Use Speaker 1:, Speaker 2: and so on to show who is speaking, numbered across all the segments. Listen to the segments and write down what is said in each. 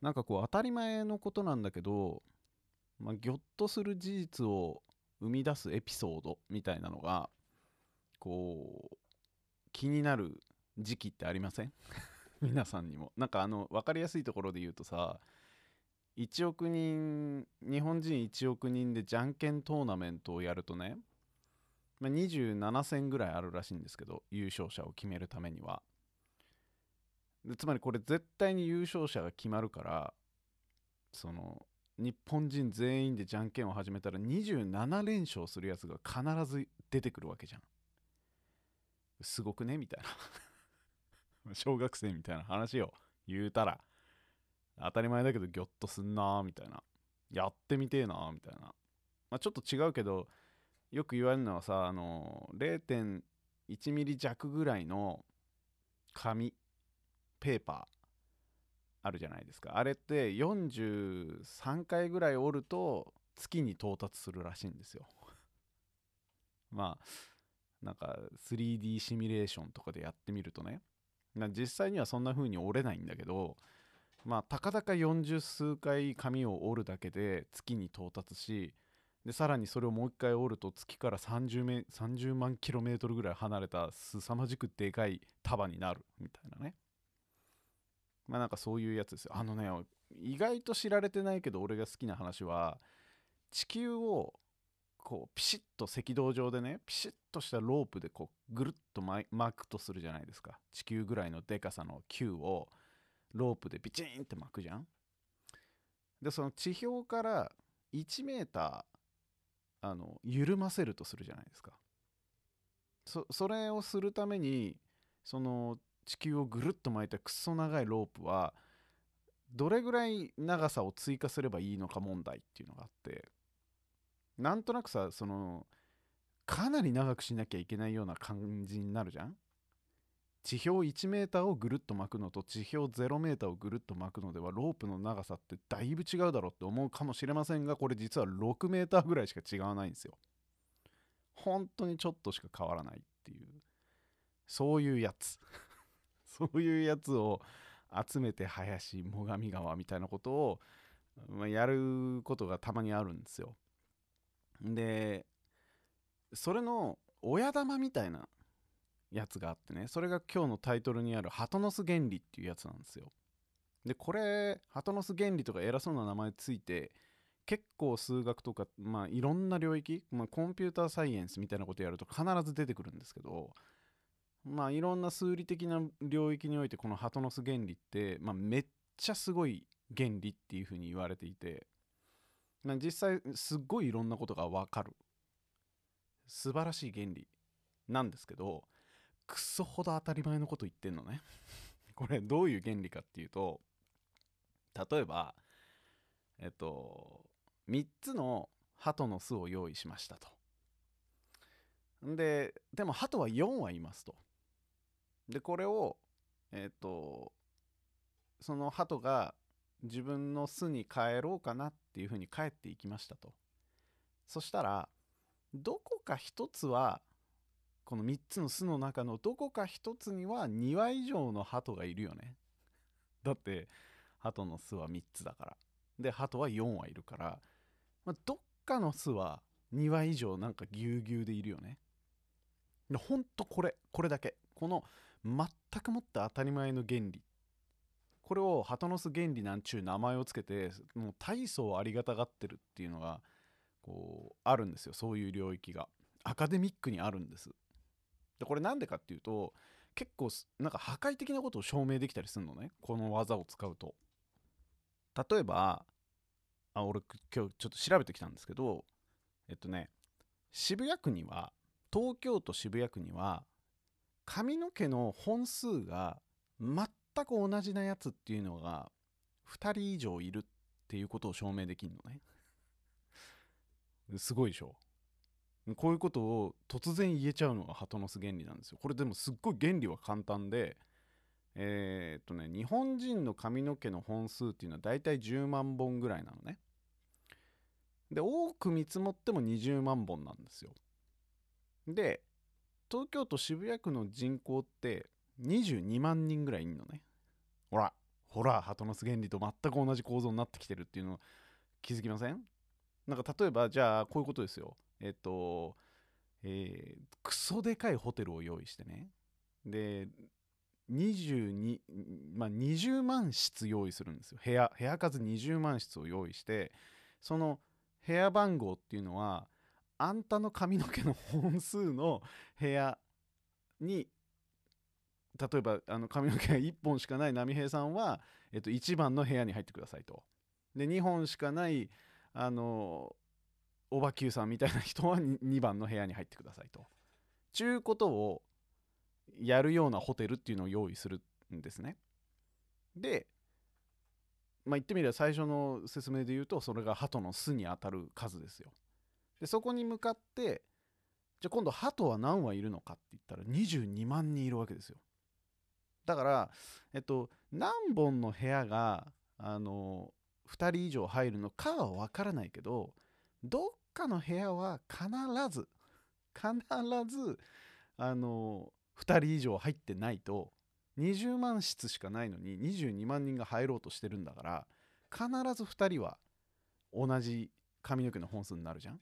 Speaker 1: なんかこう当たり前のことなんだけど、まあ、ぎょっとする事実を生み出すエピソードみたいなのがこう気になる時期ってありません？皆さんにも。なんかあの分かりやすいところで言うとさ1億人日本人1億人でじゃんけんトーナメントをやるとね、まあ、27戦ぐらいあるらしいんですけど優勝者を決めるためには。つまりこれ絶対に優勝者が決まるからその日本人全員でじゃんけんを始めたら27連勝するやつが必ず出てくるわけじゃん。すごくね？みたいな。小学生みたいな話を言うたら当たり前だけどギョッとすんなーみたいな。やってみてえなーみたいな、まあ、ちょっと違うけどよく言われるのはさあの0.1ミリ弱ぐらいの紙ペーパーあるじゃないですか。あれって43回ぐらい折ると月に到達するらしいんですよ。まあなんか 3D シミュレーションとかでやってみるとね。実際にはそんな風に折れないんだけどまあたかだか40数回紙を折るだけで月に到達しでさらにそれをもう一回折ると月から 30, メ30万キロメートルぐらい離れた凄まじくでかい束になるみたいなね。まあなんかそういうやつですよ。あのね意外と知られてないけど俺が好きな話は地球をこうピシッと赤道上でねピシッとしたロープでこうぐるっと巻くとするじゃないですか。地球ぐらいのでかさの球をロープでビチンって巻くじゃん。でその地表から1メーターあの緩ませるとするじゃないですか。そそれをするためにその地球をぐるっと巻いたくっそ長いロープはどれぐらい長さを追加すればいいのか問題っていうのがあってなんとなくさそのかなり長くしなきゃいけないような感じになるじゃん。地表1メーターをぐるっと巻くのと地表0メーターをぐるっと巻くのではロープの長さってだいぶ違うだろうって思うかもしれませんがこれ実は6メーターぐらいしか違わないんですよ。本当にちょっとしか変わらないっていうそういうやつ。そういうやつを集めて林最上川みたいなことを、まあ、やることがたまにあるんですよ。でそれの親玉みたいなやつがあってねそれが今日のタイトルにある「ハトノス原理」っていうやつなんですよ。でこれハトノス原理とか偉そうな名前ついて結構数学とか、まあ、いろんな領域、まあ、コンピューターサイエンスみたいなことやると必ず出てくるんですけどまあいろんな数理的な領域においてこのハトノス原理って、まあ、めっちゃすごい原理っていうふうに言われていて、実際すっごいいろんなことがわかる。素晴らしい原理なんですけどクソほど当たり前のこと言ってんのね。これどういう原理かっていうと例えばえっと3つの鳩の巣を用意しましたと。ででも鳩は4はいますと。でこれをえっ、ー、とその鳩が自分の巣に帰ろうかなっていうふうに帰っていきましたと。そしたらどこか一つはこの3つの巣の中のどこか一つには2羽以上の鳩がいるよね。だって鳩の巣は3つだから。で鳩は4羽いるから、まあ、どっかの巣は2羽以上なんかぎゅうぎゅうでいるよね。ほんとこれこれだけ。この全くもって当たり前の原理。これをハトノス原理なんちゅう名前をつけてもう大層ありがたがってるっていうのがこうあるんですよ。そういう領域が。アカデミックにあるんです。でこれなんでかっていうと結構なんか破壊的なことを証明できたりするのね。この技を使うと。例えばあ俺今日ちょっと調べてきたんですけどえっとね渋谷区には東京都渋谷区には髪の毛の本数が全く同じなやつっていうのが2人以上いるっていうことを証明できるのね。すごいでしょ。こういうことを突然言えちゃうのがハトノス原理なんですよ。これでもすっごい原理は簡単でえー、っとね日本人の髪の毛の本数っていうのはだいたい10万本ぐらいなのね。で多く見積もっても20万本なんですよ。で東京都渋谷区の人口って22万人ぐらいいんのね。ほら、ほら鳩の巣原理と全く同じ構造になってきてるっていうの気づきません？なんか例えばじゃあこういうことですよ。えっとえー、クソでかいホテルを用意してね。で22、まあ、20万室用意するんですよ。部屋部屋数20万室を用意してその部屋番号っていうのはあんたの髪の毛の本数の部屋に例えばあの髪の毛が1本しかない波平さんは、えっと、1番の部屋に入ってくださいと。で2本しかないあのおばきゅうさんみたいな人は 2, 番の部屋に入ってくださいと。ちゅうことをやるようなホテルっていうのを用意するんですね。で、まあ、言ってみれば最初の説明で言うとそれが鳩の巣に当たる数ですよ。でそこに向かってじゃあ今度鳩は何羽いるのかって言ったら22万人いるわけですよ。だから、えっと、何本の部屋があの2人以上入るのかは分からないけどどっかの部屋は必ず必ずあの2人以上入ってないと20万室しかないのに22万人が入ろうとしてるんだから必ず2人は同じ髪の毛の本数になるじゃん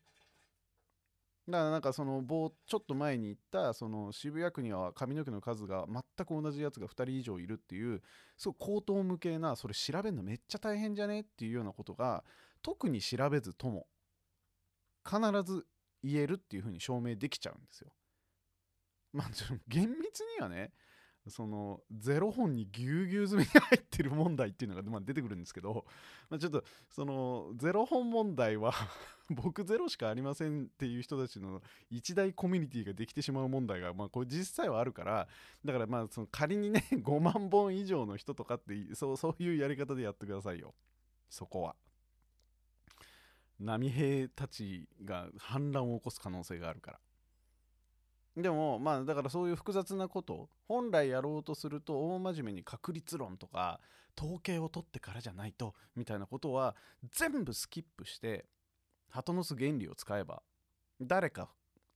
Speaker 1: だからなんかそのちょっと前に言ったその渋谷区には髪の毛の数が全く同じやつが2人以上いるっていうすごい口頭無形なそれ調べるのめっちゃ大変じゃねっていうようなことが特に調べずとも必ず言えるっていうふうに証明できちゃうんですよ。まあ厳密にはねその0本にぎゅうぎゅう詰めに入ってる問題っていうのが、まあ、出てくるんですけど、まあ、ちょっとその0本問題は 僕ゼロしかありませんっていう人たちの一大コミュニティができてしまう問題が、まあ、これ実際はあるからだからまあその仮にね 5万本以上の人とかってそうそういうやり方でやってくださいよそこは。波平たちが反乱を起こす可能性があるから。でもまあだからそういう複雑なこと本来やろうとすると大真面目に確率論とか統計を取ってからじゃないとみたいなことは全部スキップして鳩の巣原理を使えば誰か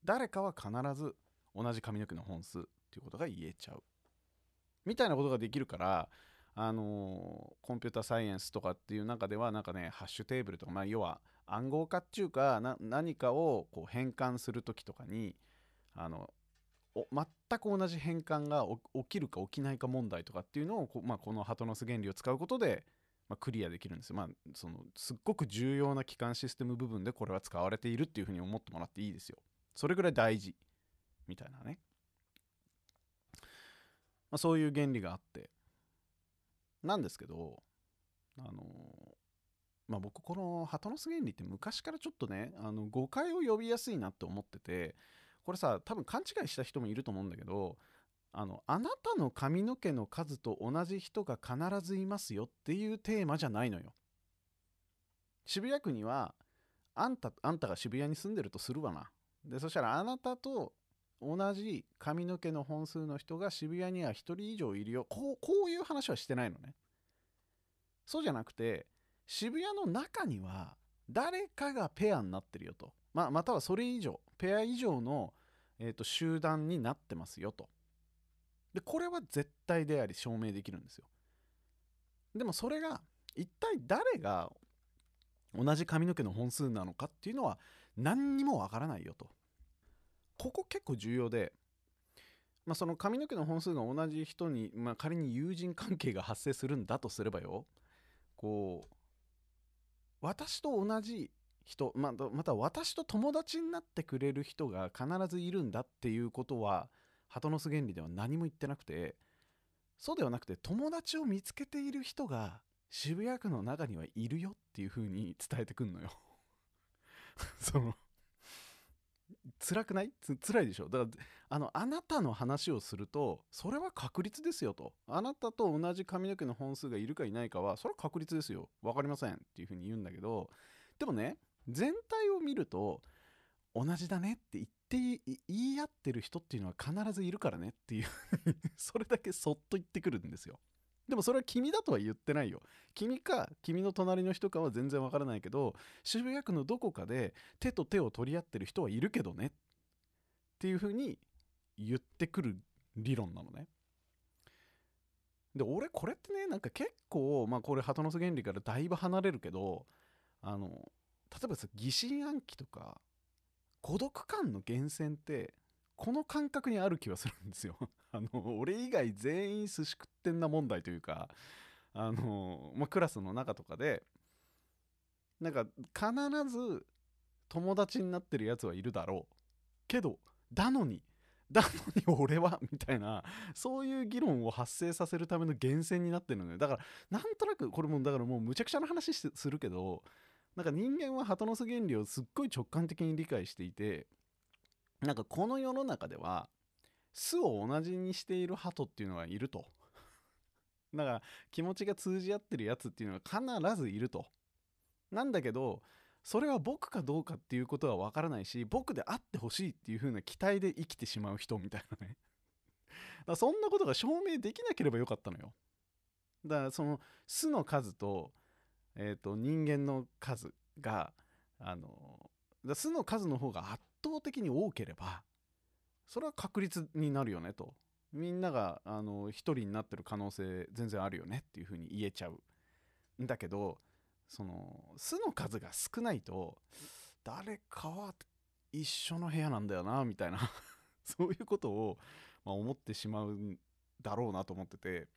Speaker 1: 誰かは必ず同じ髪の毛の本数っていうことが言えちゃう。みたいなことができるからあのー、コンピューターサイエンスとかっていう中ではなんかねハッシュテーブルとかまあ要は暗号化っていうか何かをこう変換する時とかにあの全く同じ変換が起きるか起きないか問題とかっていうのをこ,、まあ、このハトノス原理を使うことで、まあ、クリアできるんですよ。まあ、そのすっごく重要な基幹システム部分でこれは使われているっていうふうに思ってもらっていいですよ。それぐらい大事みたいなね。まあ、そういう原理があってなんですけどあのまあ僕このハトノス原理って昔からちょっとねあの誤解を呼びやすいなって思っててこれさ多分勘違いした人もいると思うんだけどあのあなたの髪の毛の数と同じ人が必ずいますよっていうテーマじゃないのよ。渋谷区にはあんたあんたが渋谷に住んでるとするわな。でそしたらあなたと同じ髪の毛の本数の人が渋谷には1人以上いるよこうこういう話はしてないのね。そうじゃなくて渋谷の中には誰かがペアになってるよと。まあ、またはそれ以上ペア以上の、えーと、集団になってますよと。でこれは絶対であり証明できるんですよ。でもそれが一体誰が同じ髪の毛の本数なのかっていうのは何にもわからないよと。ここ結構重要で、まあ、その髪の毛の本数が同じ人に、まあ、仮に友人関係が発生するんだとすればよ。こう私と同じ人、ままた私と友達になってくれる人が必ずいるんだっていうことは鳩の巣原理では何も言ってなくてそうではなくて友達を見つけている人が渋谷区の中にはいるよっていう風に伝えてくんのよ。その辛くない？つ辛いでしょ？だからあのあなたの話をするとそれは確率ですよと。あなたと同じ髪の毛の本数がいるかいないかはそれは確率ですよ。分かりませんっていう風に言うんだけどでもね全体を見ると同じだねって言って言い合ってる人っていうのは必ずいるからねっていう それだけそっと言ってくるんですよ。でもそれは君だとは言ってないよ。君か君の隣の人かは全然わからないけど渋谷区のどこかで手と手を取り合ってる人はいるけどね。っていうふうに言ってくる理論なのね。で俺これってねなんか結構まあこれ鳩の巣原理からだいぶ離れるけどあの例えば疑心暗鬼とか孤独感の源泉ってこの感覚にある気はするんですよ。あの俺以外全員寿司食ってんな問題というかあの、まあ、クラスの中とかでなんか必ず友達になってるやつはいるだろう。けどだのにだのに俺は みたいなそういう議論を発生させるための源泉になってるのよ。だからなんとなくこれもだからもうむちゃくちゃな話するけどなんか人間は鳩の巣原理をすっごい直感的に理解していてなんかこの世の中では巣を同じにしている鳩っていうのがいると。だから気持ちが通じ合ってるやつっていうのが必ずいると。なんだけどそれは僕かどうかっていうことは分からないし僕であってほしいっていう風な期待で生きてしまう人みたいなね。だそんなことが証明できなければよかったのよ。だからその巣の数と,、えー、と人間の数があの巣の数の方が圧倒的に多ければそれは確率になるよねと。みんながあの1人になってる可能性全然あるよねっていう風に言えちゃうんだけどその巣の数が少ないと誰かは一緒の部屋なんだよなみたいな そういうことを、まあ、思ってしまうんだろうなと思ってて。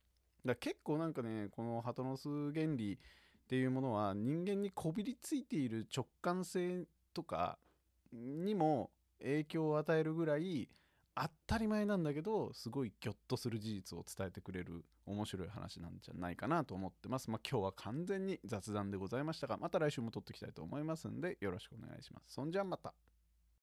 Speaker 1: だ結構なんかねこの鳩の巣原理っていうものは人間にこびりついている直感性とかにも影響を与えるぐらい当たり前なんだけどすごいギョッとする事実を伝えてくれる面白い話なんじゃないかなと思ってます。まあ今日は完全に雑談でございましたがまた来週も撮っていきたいと思いますんでよろしくお願いします。そんじゃまた。